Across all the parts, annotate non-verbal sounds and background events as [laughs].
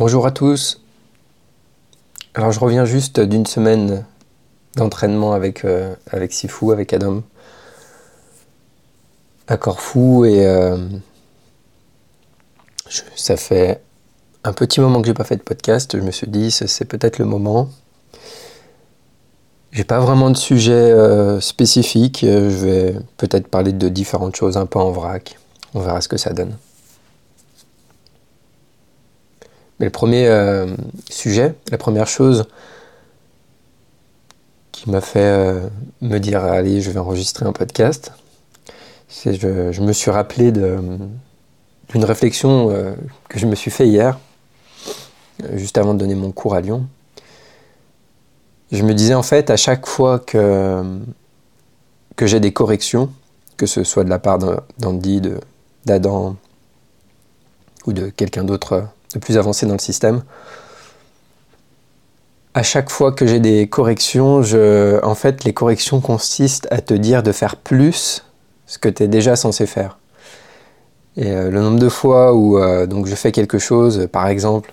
Bonjour à tous. Alors je reviens juste d'une semaine d'entraînement avec, euh, avec Sifu, avec Adam, à Corfou et euh, ça fait un petit moment que j'ai pas fait de podcast. Je me suis dit c'est peut-être le moment. J'ai pas vraiment de sujet euh, spécifique. Je vais peut-être parler de différentes choses un peu en vrac. On verra ce que ça donne. Mais le premier euh, sujet, la première chose qui m'a fait euh, me dire allez, je vais enregistrer un podcast, c'est je, je me suis rappelé d'une réflexion euh, que je me suis fait hier, juste avant de donner mon cours à Lyon. Je me disais en fait à chaque fois que j'ai des corrections, que ce soit de la part d'Andy, d'Adam ou de quelqu'un d'autre de plus avancé dans le système. À chaque fois que j'ai des corrections, en fait, les corrections consistent à te dire de faire plus ce que tu es déjà censé faire. Et euh, le nombre de fois où euh, donc je fais quelque chose, par exemple,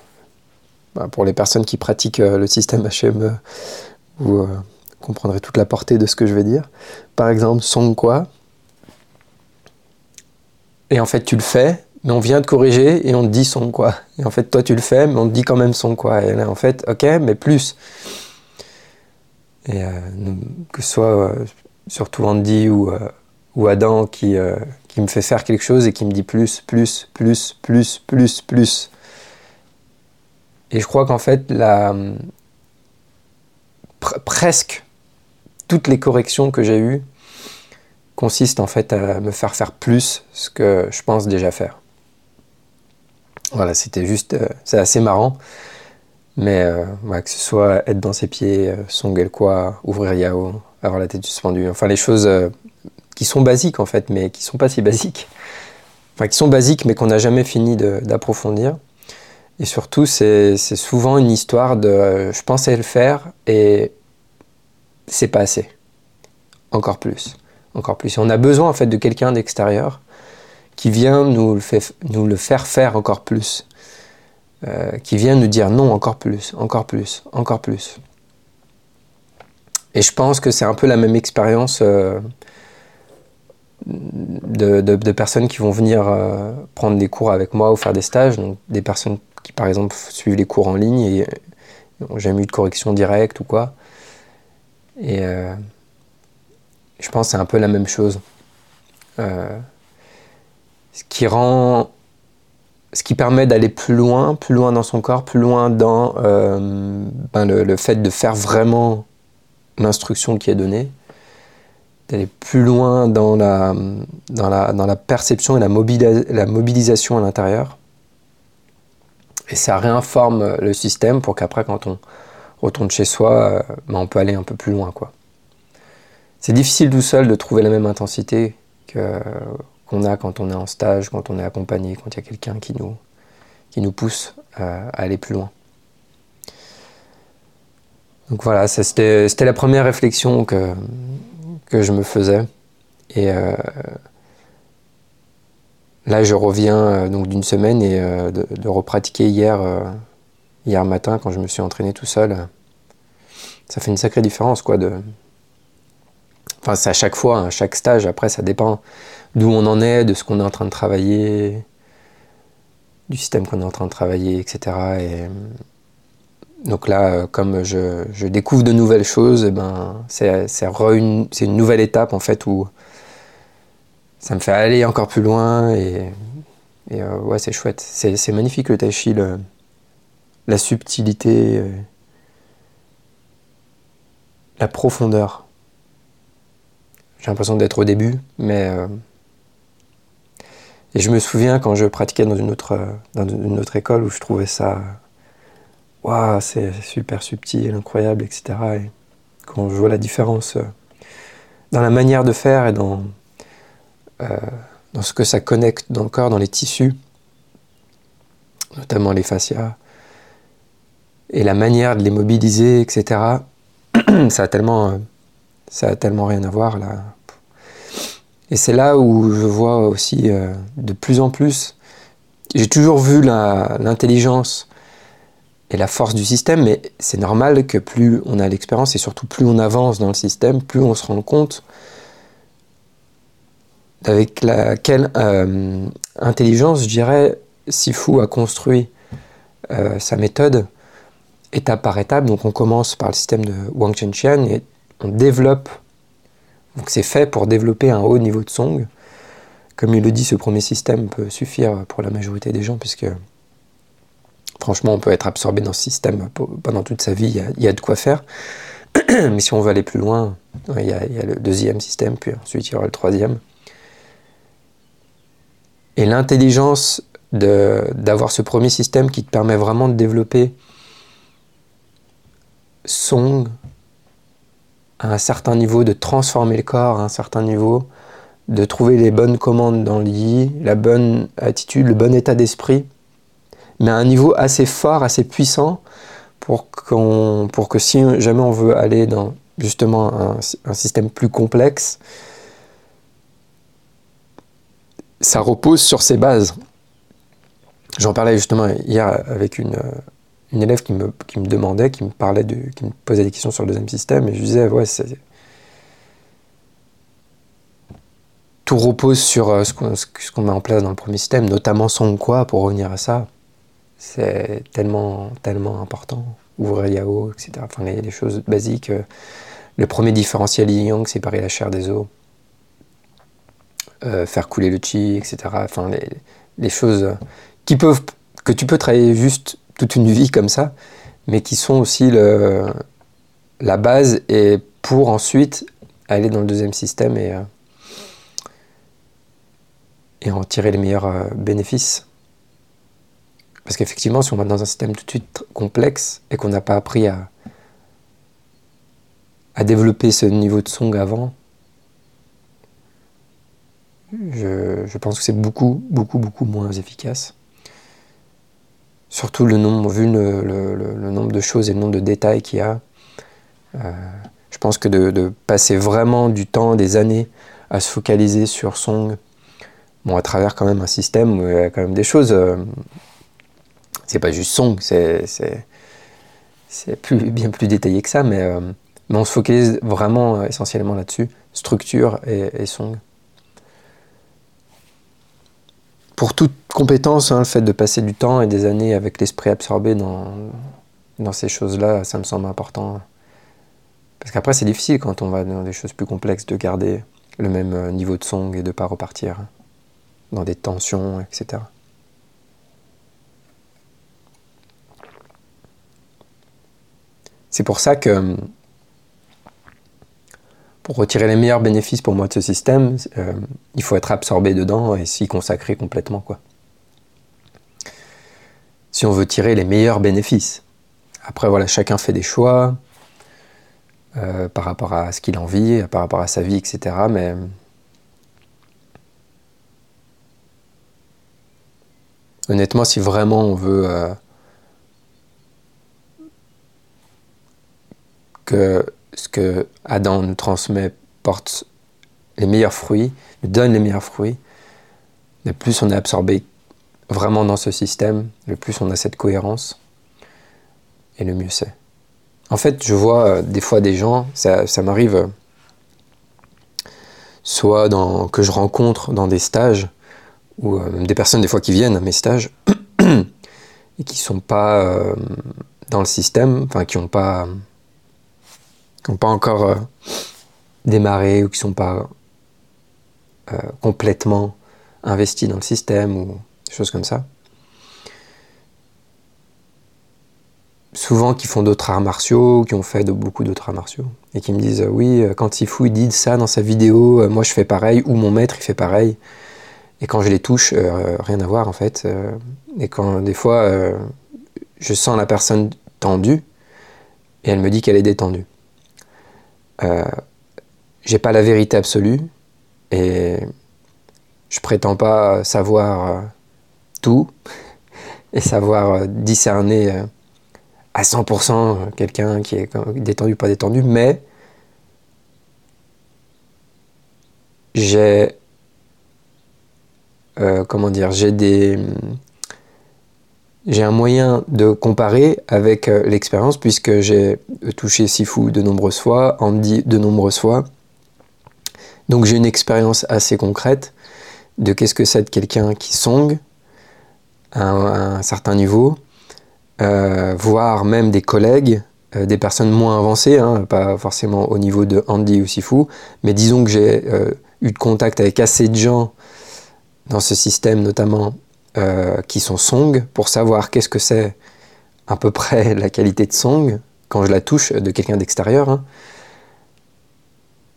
bah, pour les personnes qui pratiquent euh, le système HME, vous comprendrez toute la portée de ce que je vais dire. Par exemple, son quoi. Et en fait, tu le fais, mais on vient de corriger et on te dit son quoi. Et en fait, toi tu le fais, mais on te dit quand même son quoi. Et là, en fait, ok, mais plus. Et euh, que ce soit euh, surtout Andy ou, euh, ou Adam qui, qui me fait faire quelque chose et qui me dit plus, plus, plus, plus, plus, plus. Et je crois qu'en fait, la, presque toutes les corrections que j'ai eues consistent en fait à me faire faire plus ce que je pense déjà faire. Voilà, c'était juste, euh, c'est assez marrant. Mais euh, que ce soit être dans ses pieds, euh, quoi, ouvrir Yao, avoir la tête suspendue, enfin les choses qui sont basiques en fait, mais qui sont pas si basiques. Enfin, qui sont basiques, mais qu'on n'a jamais fini d'approfondir. Et surtout, c'est souvent une histoire de je pensais le faire et c'est pas assez. Encore plus. Encore plus. Et on a besoin en fait de quelqu'un d'extérieur qui vient nous le, fait, nous le faire faire encore plus, euh, qui vient nous dire non encore plus, encore plus, encore plus. Et je pense que c'est un peu la même expérience euh, de, personnes qui vont venir euh, prendre des cours avec moi ou faire des stages, donc des personnes qui par exemple suivent les cours en ligne et n'ont jamais eu de correction directe ou quoi. Et je pense que c'est un peu la même chose ce qui rend ce qui permet d'aller plus loin, plus loin dans son corps, plus loin dans euh, ben le, fait de faire vraiment l'instruction qui est donnée, d'aller plus loin dans la, dans la, dans la perception et la, la mobilisation à l'intérieur. Et ça réinforme le système pour qu'après, quand on retourne chez soi, euh, ben on peut aller un peu plus loin. C'est difficile tout seul de trouver la même intensité que qu'on a quand on est en stage, quand on est accompagné, quand il y a quelqu'un qui nous, qui nous pousse à, aller plus loin. Donc voilà, c'était la première réflexion que, que je me faisais. Et euh, là, je reviens euh, donc d'une semaine et euh, de, de, repratiquer hier, hier matin quand je me suis entraîné tout seul. Ça fait une sacrée différence, quoi. De... Enfin, c'est à chaque fois, à hein, chaque stage. Après, ça dépend d'où on en est, de ce qu'on est en train de travailler, du système qu'on est en train de travailler, etc. Et donc là, euh, comme je, découvre de nouvelles choses, eh ben, c'est une, nouvelle étape en fait où ça me fait aller encore plus loin et, euh, ouais, c'est chouette. C'est magnifique le tai chi, la subtilité, euh, la profondeur. J'ai l'impression d'être au début, mais et je me souviens quand je pratiquais dans une autre, dans une autre école où je trouvais ça waouh, c'est super subtil, incroyable, etc. Et quand je vois la différence dans la manière de faire et dans, dans ce que ça connecte dans le corps, dans les tissus, notamment les fascias, et la manière de les mobiliser, etc., [clears throat] ça a tellement, ça a tellement rien à voir là. Et c'est là où je vois aussi euh, de plus en plus, j'ai toujours vu l'intelligence et la force du système, mais c'est normal que plus on a l'expérience et surtout plus on avance dans le système, plus on se rend compte avec laquelle euh, intelligence, je dirais, Sifu a construit euh, sa méthode étape par étape. Donc on commence par le système de Wang Chenqian et on développe. Donc c'est fait pour développer un haut niveau de song. Comme il le dit, ce premier système peut suffire pour la majorité des gens puisque franchement on peut être absorbé dans ce système pendant toute sa vie. Il y a, de quoi faire. [clears throat] Mais si on veut aller plus loin, il y, a, il y a le deuxième système, puis ensuite il y aura le troisième. Et l'intelligence d'avoir ce premier système qui te permet vraiment de développer Song à un certain niveau, de transformer le corps à un certain niveau, de trouver les bonnes commandes dans le la bonne attitude, le bon état d'esprit, mais à un niveau assez fort, assez puissant, pour, qu'on, pour que si jamais on veut aller dans justement un, un système plus complexe, ça repose sur ses bases. J'en parlais justement hier avec une, une élève qui me, qui me demandait, qui me parlait, de, qui me posait des questions sur le deuxième système, et je disais, ouais. Tout repose sur euh, ce qu'on met en place dans le premier système, notamment son quoi, pour revenir à ça. C'est tellement, tellement important. Ouvrir Yao, etc. Enfin, il y a des choses basiques. Le premier différentiel yin-yang, séparer la chair des os. Euh, faire couler le chi, etc. Enfin, les, les choses qui peuvent, que tu peux travailler juste toute une vie comme ça, mais qui sont aussi la base et pour ensuite aller dans le deuxième système et, euh, en tirer les meilleurs euh, bénéfices. Parce qu'effectivement, si on va dans un système tout de suite complexe et qu'on n'a pas appris à, à développer ce niveau de song avant, je, je pense que c'est beaucoup, beaucoup, beaucoup moins efficace. Surtout le nombre, vu le, nombre de choses et le nombre de détails qu'il y a. Euh, je pense que de, passer vraiment du temps, des années à se focaliser sur Song, bon, à travers quand même un système où il y a quand même des choses. Euh, c'est pas juste Song, c'est, bien plus détaillé que ça, mais, euh, on se focalise vraiment essentiellement là-dessus, structure et, et Song. Pour toute compétence, hein, le fait de passer du temps et des années avec l'esprit absorbé dans, dans ces choses-là, ça me semble important. Parce qu'après, c'est difficile quand on va dans des choses plus complexes de garder le même euh, niveau de song et de ne pas repartir dans des tensions, etc. C'est pour ça que pour retirer les meilleurs bénéfices pour moi de ce système, euh, il faut être absorbé dedans et s'y consacrer complètement. Quoi. Si on veut tirer les meilleurs bénéfices. Après, voilà, chacun fait des choix euh, par rapport à ce qu'il a envie, par rapport à sa vie, etc. Mais honnêtement, si vraiment on veut euh, que ce que Adam nous transmet porte les meilleurs fruits, nous donne les meilleurs fruits, le plus on est absorbé vraiment dans ce système, le plus on a cette cohérence, et le mieux c'est. En fait, je vois euh, des fois des gens, ça, m'arrive euh, soit dans, que je rencontre dans des stages, ou euh, des personnes des fois qui viennent à mes stages, [coughs] et qui sont pas dans le système, enfin qui n'ont pas qui pas encore euh, démarré ou qui ne sont pas euh, complètement investis dans le système ou des choses comme ça. Souvent qui font d'autres arts martiaux, qui ont fait beaucoup d'autres arts martiaux, et qui me disent euh, oui, quand Sifu il dit ça dans sa vidéo, moi je fais pareil, ou mon maître il fait pareil. Et quand je les touche, rien à voir en fait. et quand des fois je sens la personne tendue et elle me dit qu'elle est détendue. Euh, j'ai pas la vérité absolue et je prétends pas savoir euh, tout [laughs] et savoir euh, discerner à 100% quelqu'un qui est détendu ou pas détendu, mais j'ai comment dire, j'ai des j'ai un moyen de comparer avec l'expérience puisque j'ai touché Sifu de nombreuses fois, Andy de nombreuses fois. Donc j'ai une expérience assez concrète de qu'est-ce que c'est de quelqu'un qui song à un, certain niveau, euh, voire même des collègues, euh, des personnes moins avancées, hein, pas forcément au niveau de Andy ou Sifu, mais disons que j'ai euh, eu de contact avec assez de gens dans ce système notamment qui sont song pour savoir qu'est-ce que c'est à peu près [laughs] la qualité de song quand je la touche de quelqu'un d'extérieur. Hein.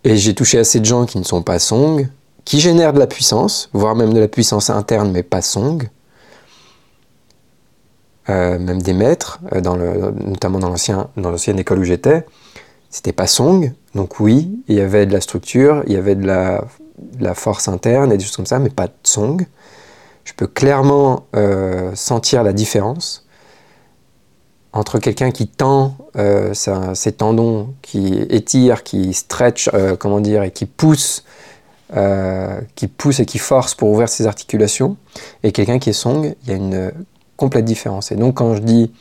Et j'ai touché assez de gens qui ne sont pas song, qui génèrent de la puissance, voire même de la puissance interne, mais pas song. Euh, même des maîtres, euh, dans le, notamment dans l'ancienne école où j'étais, c'était pas song. Donc oui, il y avait de la structure, il y avait de la, force interne et des choses comme ça, mais pas de song. Je peux clairement euh, sentir la différence entre quelqu'un qui tend ses tendons, qui étire, qui stretch, comment dire, et qui pousse euh, qui pousse et qui force pour ouvrir ses articulations, et quelqu'un qui est song, il y a une complète différence. Et donc quand je dis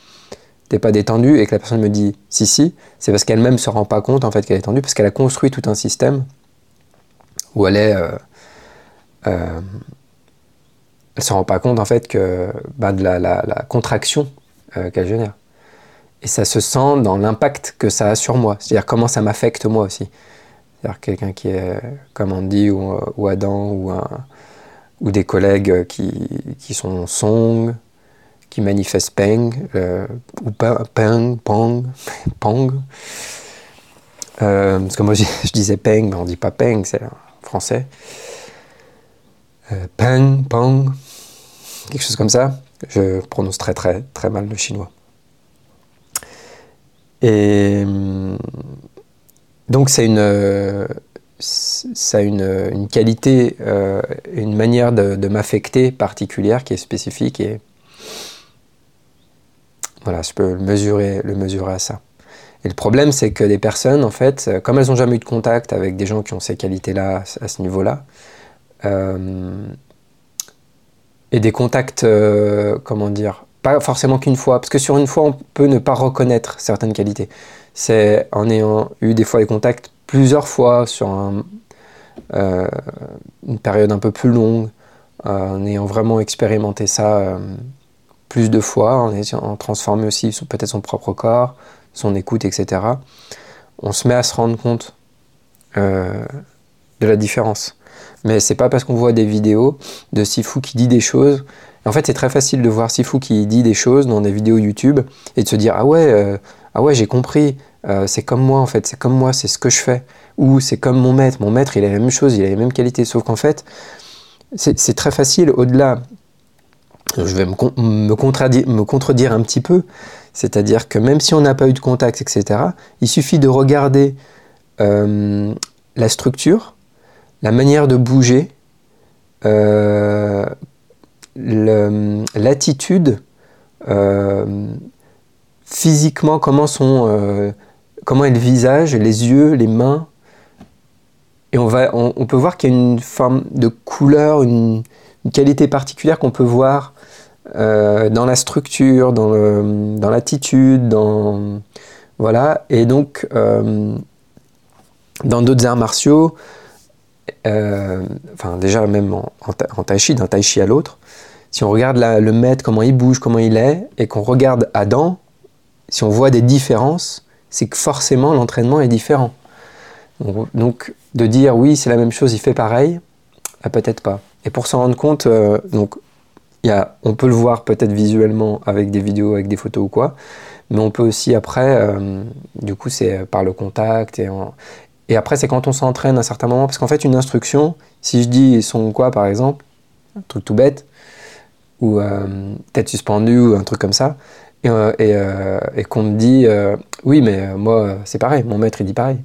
t'es pas détendu et que la personne me dit si si, c'est parce qu'elle-même se rend pas compte en fait qu'elle est tendue, parce qu'elle a construit tout un système où elle est, euh, euh, elle se rend pas compte en fait que bah, de la, contraction qu'elle génère. Et ça se sent dans l'impact que ça a sur moi, c'est-à-dire comment ça m'affecte moi aussi. C'est-à-dire quelqu'un qui est comme Andy ou, ou Adam ou, ou des collègues qui, qui, sont Song, qui manifestent Peng, euh, ou Peng, Pong, [laughs] Pong. Euh, parce que moi [laughs] je, disais Peng, mais on dit pas Peng, c'est français. Euh, Peng, Pong, quelque chose comme ça. Je prononce très très très mal le chinois. Et donc c'est une, ça a une, qualité, euh, une manière de, m'affecter particulière qui est spécifique et voilà, je peux le mesurer, le mesurer à ça. Et le problème, c'est que des personnes, en fait, comme elles n'ont jamais eu de contact avec des gens qui ont ces qualités-là, à ce niveau-là, euh, et des contacts, euh, comment dire, pas forcément qu'une fois, parce que sur une fois, on peut ne pas reconnaître certaines qualités c'est en ayant eu des fois des contacts plusieurs fois sur euh, une période un peu plus longue, euh, en ayant vraiment expérimenté ça plus de fois, en ayant transformé aussi peut-être son propre corps, son écoute, etc. On se met à se rendre compte de la différence. Mais c'est pas parce qu'on voit des vidéos de Sifu qui dit des choses. En fait, c'est très facile de voir Sifu qui dit des choses dans des vidéos YouTube et de se dire ah ouais, ah ouais, j'ai compris, euh, c'est comme moi en fait, c'est comme moi, c'est ce que je fais. Ou c'est comme mon maître, mon maître il a la même chose, il a les mêmes qualités, sauf qu'en fait, c'est très facile au-delà. Je vais me, contredire, un petit peu, c'est-à-dire que même si on n'a pas eu de contact, etc., il suffit de regarder euh, la structure, la manière de bouger, euh, l'attitude, physiquement comment sont comment est le visage, les yeux, les mains. Et on, va, on, peut voir qu'il y a une forme de couleur, une, qualité particulière qu'on peut voir euh, dans la structure, dans, l'attitude, voilà. Et donc euh, dans d'autres arts martiaux, euh, enfin déjà même en, en, tai chi, d'un tai chi à l'autre, si on regarde le maître, comment il bouge, comment il est, et qu'on regarde Adam, si on voit des différences, c'est que forcément l'entraînement est différent. Donc, de dire oui, c'est la même chose, il fait pareil, bah, peut-être pas. Et pour s'en rendre compte, euh, donc, y a, on peut le voir peut-être visuellement avec des vidéos, avec des photos ou quoi, mais on peut aussi après, euh, du coup, c'est par le contact. Et, et après, c'est quand on s'entraîne à un certain moment, parce qu'en fait, une instruction, si je dis son quoi par exemple, un truc tout bête, ou euh, tête suspendue ou un truc comme ça, et, et qu'on me dit oui mais moi c'est pareil, mon maître il dit pareil.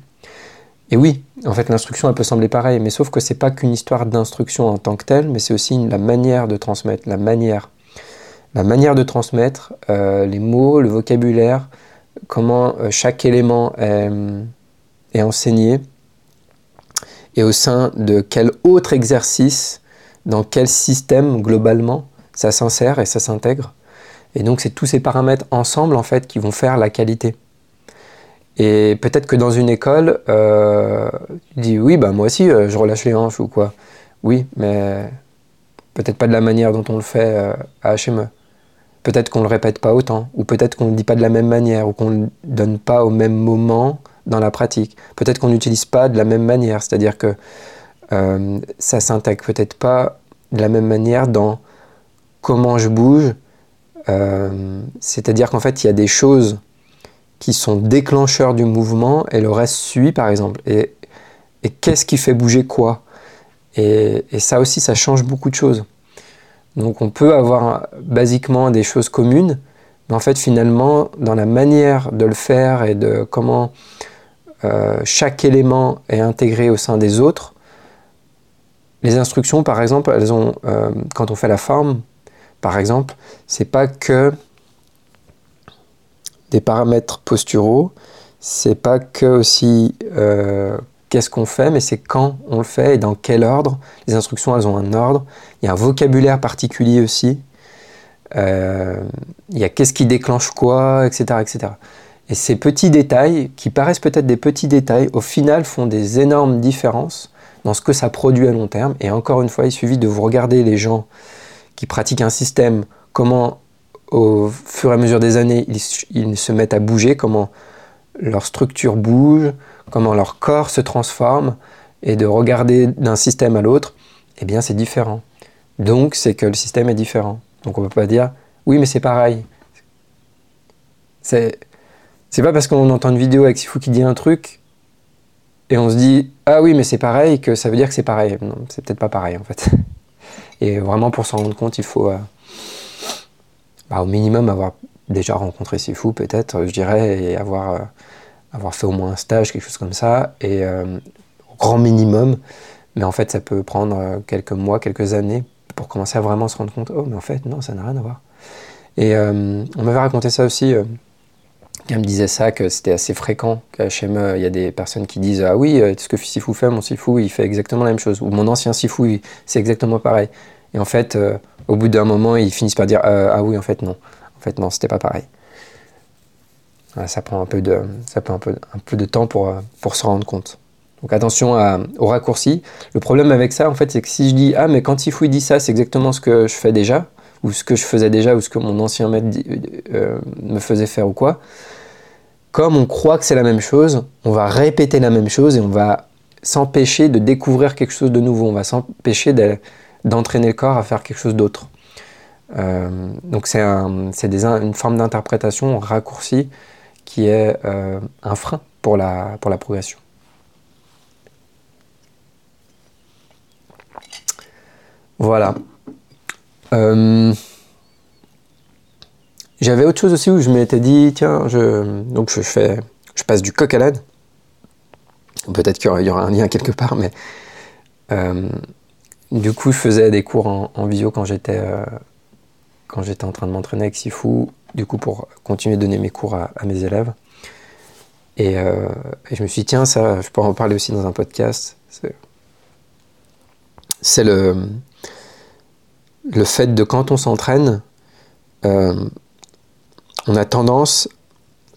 Et oui, en fait, l'instruction, elle peut sembler pareille, mais sauf que c'est pas qu'une histoire d'instruction en tant que telle, mais c'est aussi la manière de transmettre, la manière. La manière de transmettre, euh, les mots, le vocabulaire, comment euh, chaque élément est, est, enseigné, et au sein de quel autre exercice, dans quel système globalement, ça s'insère et ça s'intègre. Et donc, c'est tous ces paramètres ensemble, en fait, qui vont faire la qualité. Et peut-être que dans une école, euh, tu dis oui, bah moi aussi, euh, je relâche les hanches ou quoi. Oui, mais peut-être pas de la manière dont on le fait euh, à HME. Peut-être qu'on le répète pas autant, ou peut-être qu'on ne le dit pas de la même manière, ou qu'on ne le donne pas au même moment dans la pratique. Peut-être qu'on n'utilise pas de la même manière, c'est-à-dire que euh, ça s'intègre peut-être pas de la même manière dans comment je bouge. Euh, c'est-à-dire qu'en fait, il y a des choses qui sont déclencheurs du mouvement et le reste suit par exemple. Et, qu'est-ce qui fait bouger quoi? Et, et, ça aussi, ça change beaucoup de choses. Donc on peut avoir basiquement des choses communes, mais en fait finalement, dans la manière de le faire et de comment euh, chaque élément est intégré au sein des autres, les instructions par exemple, elles ont, euh, quand on fait la forme, par exemple, c'est pas que des paramètres posturaux, c'est pas que aussi euh, qu'est-ce qu'on fait, mais c'est quand on le fait et dans quel ordre. Les instructions, elles ont un ordre. Il y a un vocabulaire particulier aussi. Il y a qu'est-ce qui déclenche quoi, etc., etc. Et ces petits détails, qui paraissent peut-être des petits détails, au final font des énormes différences dans ce que ça produit à long terme. Et encore une fois, il suffit de vous regarder les gens qui pratiquent un système, comment au fur et à mesure des années, ils, se mettent à bouger, comment leur structure bouge, comment leur corps se transforme, et de regarder d'un système à l'autre, eh bien c'est différent. Donc c'est que le système est différent. Donc on ne peut pas dire oui mais c'est pareil. C'est c'est pas parce qu'on entend une vidéo avec Sifu qui dit un truc et on se dit ah oui mais c'est pareil que ça veut dire que c'est pareil. Non, c'est peut-être pas pareil en fait. [laughs] Et vraiment pour s'en rendre compte, il faut euh, bah, au minimum avoir déjà rencontré Sifu peut-être, je dirais, et avoir, euh, avoir fait au moins un stage, quelque chose comme ça, et euh, au grand minimum, mais en fait ça peut prendre quelques mois, quelques années pour commencer à vraiment se rendre compte, oh mais en fait non, ça n'a rien à voir. Et on m'avait raconté ça aussi, elle me disait ça, que c'était assez fréquent qu'à HME, il y a des personnes qui disent Ah oui, ce que Sifu fait, mon Sifu, il fait exactement la même chose. Ou mon ancien Sifu, c'est exactement pareil. Et en fait, au bout d'un moment, ils finissent par dire euh, ah oui, en fait non, en fait non, c'était pas pareil. ça prend un peu de, ça prend un peu, de temps pour, euh, pour se rendre compte. Donc attention à, au raccourci. Le problème avec ça, en fait, c'est que si je dis ah mais quand Sifu dit ça, c'est exactement ce que je fais déjà, ou ce que je faisais déjà, ou ce que mon ancien maître euh, me faisait faire ou quoi. Comme on croit que c'est la même chose, on va répéter la même chose et on va s'empêcher de découvrir quelque chose de nouveau. On va s'empêcher de d'entraîner le corps à faire quelque chose d'autre. Euh, donc c'est un, une forme d'interprétation raccourcie qui est euh, un frein pour la progression. Voilà. Euh, j'avais autre chose aussi où je m'étais dit, tiens, je, donc je, fais, je passe du coq à l'âne. Peut-être qu'il y aura un lien quelque part, mais du coup, je faisais des cours en, visio quand j'étais euh, quand j'étais en train de m'entraîner avec Sifu, du coup pour continuer de donner mes cours à, mes élèves. Euh, et, je me suis dit, tiens, ça, je pourrais en parler aussi dans un podcast. C'est le, le fait de quand on s'entraîne, euh, on a tendance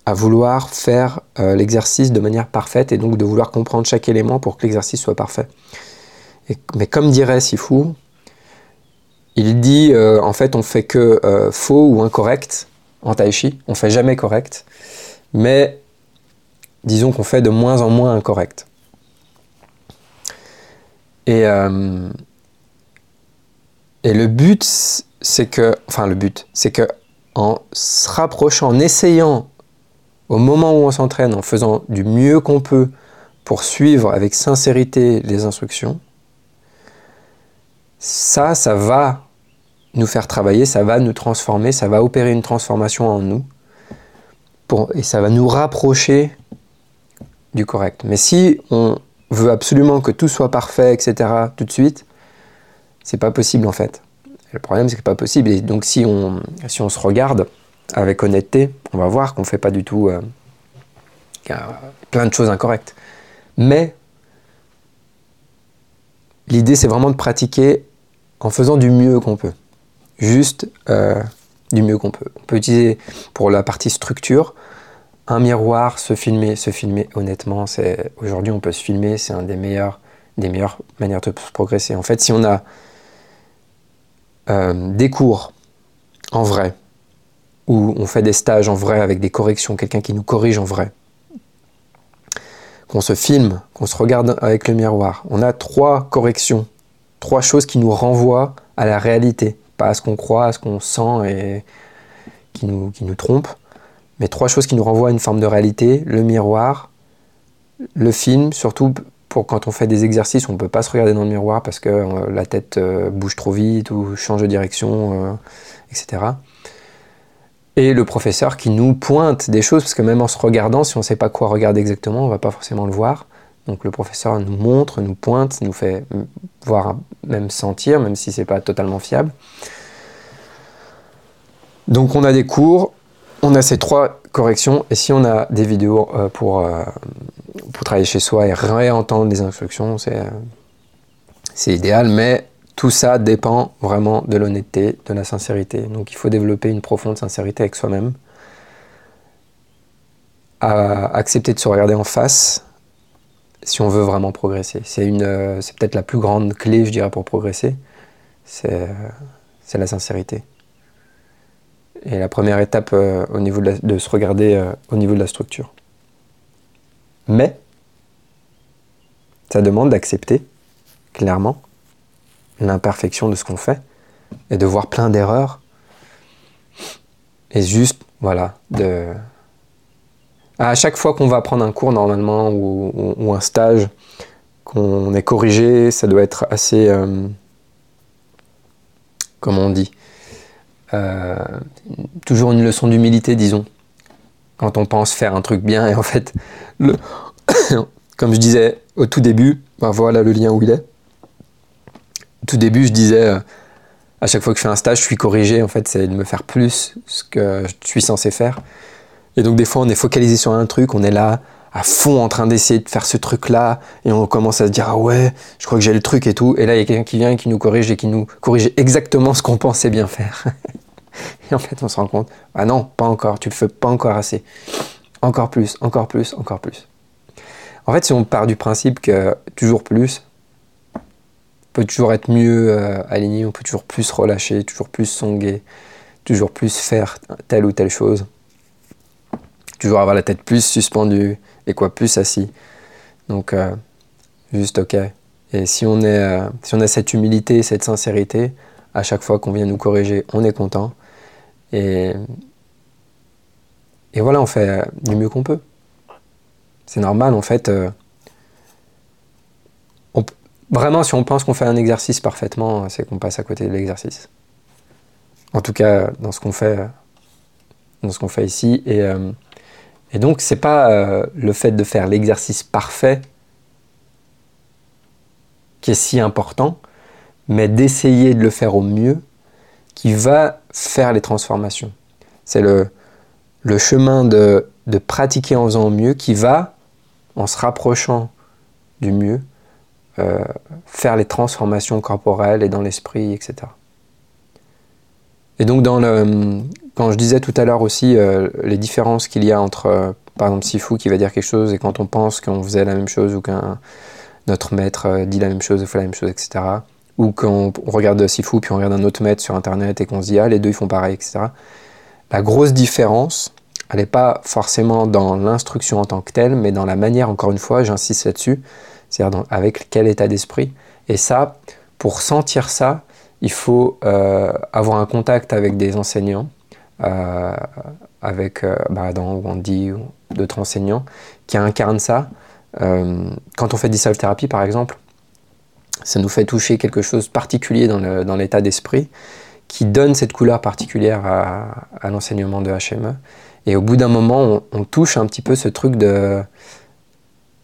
à vouloir faire l'exercice de manière parfaite et donc de vouloir comprendre chaque élément pour que l'exercice soit parfait. Mais comme dirait Sifu, il dit euh, en fait on fait que euh, faux ou incorrect. En tai chi, on fait jamais correct, mais disons qu'on fait de moins en moins incorrect. Et, euh, et le but, c'est que, enfin le but, c'est que en se rapprochant, en essayant au moment où on s'entraîne, en faisant du mieux qu'on peut pour suivre avec sincérité les instructions, ça, ça va nous faire travailler, ça va nous transformer, ça va opérer une transformation en nous. et ça va nous rapprocher du correct. Mais si on veut absolument que tout soit parfait, etc., tout de suite, c'est pas possible en fait. le problème, c'est que c'est pas possible. Et donc, si on, si on se regarde avec honnêteté, on va voir qu'on fait pas du tout. Euh, a plein de choses incorrectes. Mais l'idée, c'est vraiment de pratiquer en faisant du mieux qu'on peut. Juste euh, du mieux qu'on peut. On peut utiliser pour la partie structure un miroir, se filmer, se filmer honnêtement. Aujourd'hui on peut se filmer, c'est un des meilleurs, des meilleures manières de progresser. En fait, si on a euh, des cours en vrai, où on fait des stages en vrai avec des corrections, quelqu'un qui nous corrige en vrai, qu'on se filme, qu'on se regarde avec le miroir, on a trois corrections, trois choses qui nous renvoient à la réalité, pas à ce qu'on croit, à ce qu'on sent et qui nous, qui nous trompent, mais trois choses qui nous renvoient à une forme de réalité, le miroir, le film, surtout pour quand on fait des exercices, on ne peut pas se regarder dans le miroir parce que euh, la tête euh, bouge trop vite ou change de direction, euh, etc et le professeur qui nous pointe des choses, parce que même en se regardant, si on ne sait pas quoi regarder exactement, on ne va pas forcément le voir. Donc le professeur nous montre, nous pointe, nous fait voir, même sentir, même si ce n'est pas totalement fiable. Donc on a des cours, on a ces trois corrections, et si on a des vidéos pour, pour travailler chez soi et réentendre les instructions, c'est c'est idéal, mais tout ça dépend vraiment de l'honnêteté, de la sincérité. Donc il faut développer une profonde sincérité avec soi-même. accepter de se regarder en face si on veut vraiment progresser. C'est euh, peut-être la plus grande clé, je dirais, pour progresser. C'est la sincérité. Et la première étape euh, au niveau de, se regarder euh, au niveau de la structure. Mais ça demande d'accepter, clairement, l'imperfection de ce qu'on fait et de voir plein d'erreurs. Et juste, voilà, de... À chaque fois qu'on va prendre un cours normalement ou, un stage, qu'on est corrigé, ça doit être assez... Euh, comment on dit euh, Toujours une leçon d'humilité, disons. Quand on pense faire un truc bien et en fait, [coughs] comme je disais au tout début, ben voilà le lien où il est tout début, je disais, euh, à chaque fois que je fais un stage, je suis corrigé. En fait, c'est de me faire plus ce que je suis censé faire. Et donc, des fois, on est focalisé sur un truc, on est là à fond en train d'essayer de faire ce truc-là, et on commence à se dire, ah ouais, je crois que j'ai le truc et tout. Et là, il y a quelqu'un qui vient et qui nous corrige et qui nous corrige exactement ce qu'on pensait bien faire. [laughs] et en fait, on se rend compte, ah non, pas encore, tu le fais pas encore assez. Encore plus, encore plus, encore plus. En fait, si on part du principe que toujours plus, peut toujours être mieux euh, aligné, on peut toujours plus relâcher, toujours plus songuer, toujours plus faire telle ou telle chose, toujours avoir la tête plus suspendue et quoi plus assis. Donc euh, juste ok. Et si on, est, euh, si on a cette humilité, cette sincérité, à chaque fois qu'on vient nous corriger, on est content. Et, et voilà, on fait du mieux qu'on peut. C'est normal en fait. Vraiment, si on pense qu'on fait un exercice parfaitement, c'est qu'on passe à côté de l'exercice. En tout cas, dans ce qu'on fait, dans ce qu'on fait ici. Et, euh, et donc, c'est pas euh, le fait de faire l'exercice parfait qui est si important, mais d'essayer de le faire au mieux qui va faire les transformations. C'est le, le chemin de, de pratiquer en faisant mieux qui va, en se rapprochant du mieux, euh, faire les transformations corporelles et dans l'esprit, etc. Et donc, dans le, quand je disais tout à l'heure aussi euh, les différences qu'il y a entre, euh, par exemple, Sifu qui va dire quelque chose et quand on pense qu'on faisait la même chose ou qu'un notre maître dit la même chose, fait la même chose, etc. Ou quand on regarde Sifu puis on regarde un autre maître sur Internet et qu'on se dit ah les deux ils font pareil, etc. La grosse différence, elle n'est pas forcément dans l'instruction en tant que telle, mais dans la manière, encore une fois, j'insiste là-dessus, c'est-à-dire avec quel état d'esprit. Et ça, pour sentir ça, il faut euh, avoir un contact avec des enseignants, euh, avec euh, bah, dans ou d'autres enseignants qui incarnent ça. quand on fait du self-thérapie, par exemple, ça nous fait toucher quelque chose de particulier dans l'état d'esprit qui donne cette couleur particulière à, l'enseignement de HME. Et au bout d'un moment, on, touche un petit peu ce truc de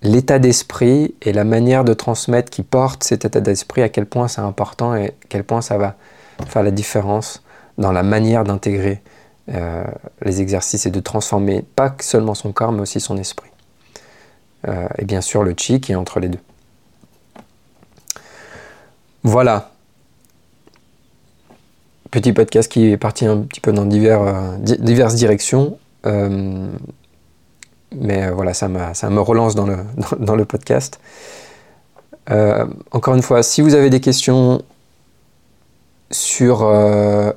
l'état d'esprit et la manière de transmettre qui porte cet état d'esprit, à quel point c'est important et à quel point ça va faire la différence dans la manière d'intégrer euh, les exercices et de transformer pas seulement son corps, mais aussi son esprit. Euh, et bien sûr le chi qui est entre les deux. Voilà. Petit podcast qui est parti un petit peu dans euh, diverses directions. Euh, mais voilà, ça, me relance dans le, [laughs] podcast. encore une fois, si vous avez des questions sur le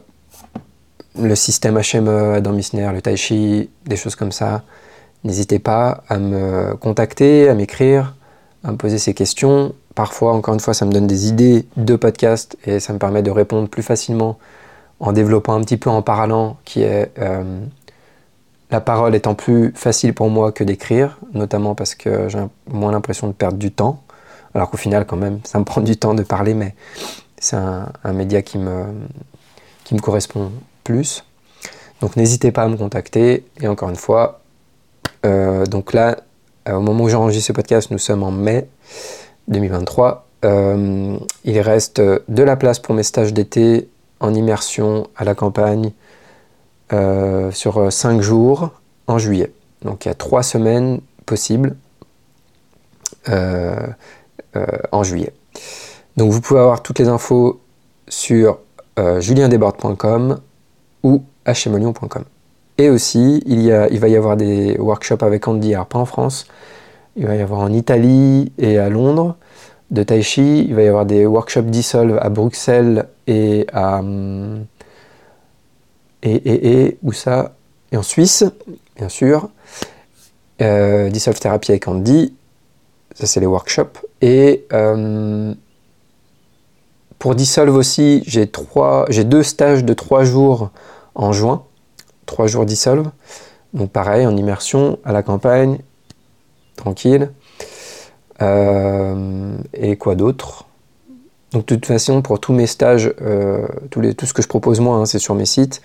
système HME, Adam Misner, le Tai Chi, des choses comme ça, N'hésitez pas à me contacter, à m'écrire, à me poser ces questions. Parfois, encore une fois, ça me donne des idées de podcast et ça me permet de répondre plus facilement en développant un petit peu en parlant, qui est euh, la parole étant plus facile pour moi que d'écrire, notamment parce que j'ai moins l'impression de perdre du temps. Alors qu'au final, quand même, ça me [laughs] prend du temps de parler, mais c'est un, média qui me, qui me correspond plus. Donc n'hésitez pas à me contacter. Et encore une fois, euh, donc là, euh, au moment où j'enregistre ce podcast, nous sommes en mai 2023. Euh, il reste de la place pour mes stages d'été en immersion à la campagne sur 5 jours en juillet. Donc il y a 3 semaines possibles en juillet. Donc vous pouvez avoir toutes les infos sur juliendesbordes.com ou hmolion.com. Et aussi, il, y a, il va y avoir des workshops avec Andy, pas en France, il va y avoir en Italie et à Londres de Tai Chi, il va y avoir des workshops Dissolve à Bruxelles et à... Et, et, et, où ça? Et en Suisse, bien sûr. Euh, Dissolve Thérapie avec Andy, ça c'est les workshops. Et euh, pour Dissolve aussi, j'ai deux stages de trois jours en juin trois jours dissolve. Donc pareil, en immersion, à la campagne, tranquille. Euh, et quoi d'autre? Donc de toute façon, pour tous mes stages, euh, tous les, tout ce que je propose moi, hein, c'est sur mes sites.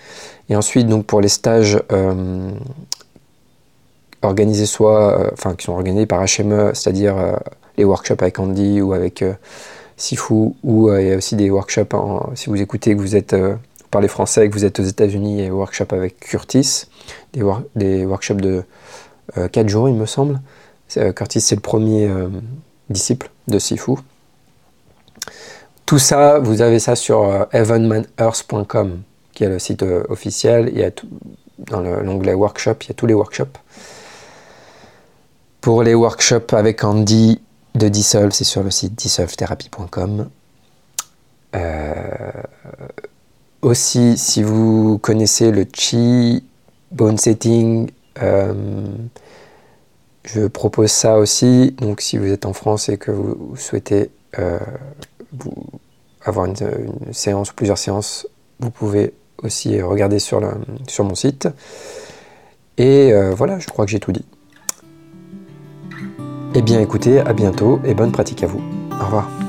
Et ensuite, donc pour les stages euh, organisés soit, enfin qui sont organisés par HME, c'est-à-dire les workshops avec Andy ou avec Sifu, ou il y a aussi des workshops, si vous écoutez que vous êtes parlez français que vous êtes aux États-Unis et workshop avec Curtis, des, workshops de 4 euh, jours, il me semble. Euh, Curtis, c'est le premier euh, disciple de Sifu. Tout ça, vous avez ça sur heavenmanearth.com, qui est le site officiel. Il y a dans l'onglet workshop, il y a tous les workshops. Pour les workshops avec Andy de Dissolve, c'est sur le site dissolvetherapy.com. Euh, aussi, si vous connaissez le Chi, Bone Setting, euh, je propose ça aussi. Donc, si vous êtes en France et que vous, souhaitez euh, avoir une, séance ou plusieurs séances, vous pouvez aussi regarder sur, sur mon site. Et euh, voilà, je crois que j'ai tout dit. Eh bien, écoutez, à bientôt et bonne pratique à vous. Au revoir.